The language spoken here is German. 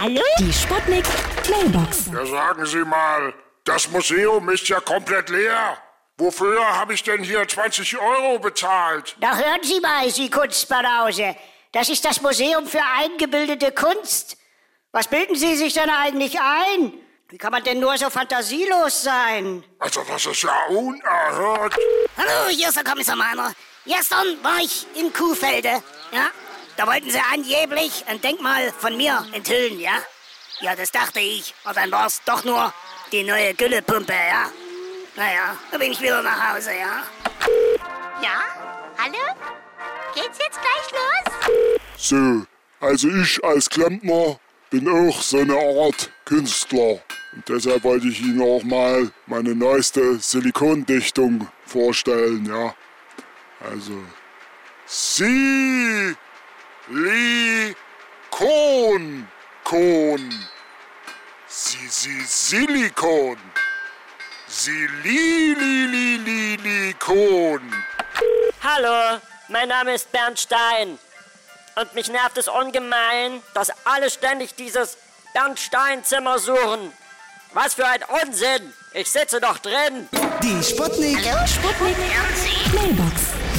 Hallo? Die Sputnik Mailbox. Ja, sagen Sie mal, das Museum ist ja komplett leer. Wofür habe ich denn hier 20 Euro bezahlt? Da hören Sie mal, Sie Kunstbanause. Das ist das Museum für eingebildete Kunst. Was bilden Sie sich denn eigentlich ein? Wie kann man denn nur so fantasielos sein? Also, das ist ja unerhört. Hallo, hier ist der Kommissar Meiner. Gestern war ich in Kuhfelde, ja? Da wollten sie angeblich ein Denkmal von mir enthüllen, ja? Ja, das dachte ich. Und dann war es doch nur die neue Güllepumpe, ja? Naja, da bin ich wieder nach Hause, ja? Ja? Hallo? Geht's jetzt gleich los? So, also ich als Klempner bin auch so eine Art Künstler. Und deshalb wollte ich Ihnen auch mal meine neueste Silikondichtung vorstellen, ja. Also, Silikon, Kon, Si, Si, Silikon, Silililikon. Hallo, mein Name ist Bernd Stein. Und mich nervt es ungemein, dass alle ständig dieses Bernd Stein-Zimmer suchen. Was für ein Unsinn! Ich sitze doch drin! Die Sputnik. Hallo, Sputnik Mailbox.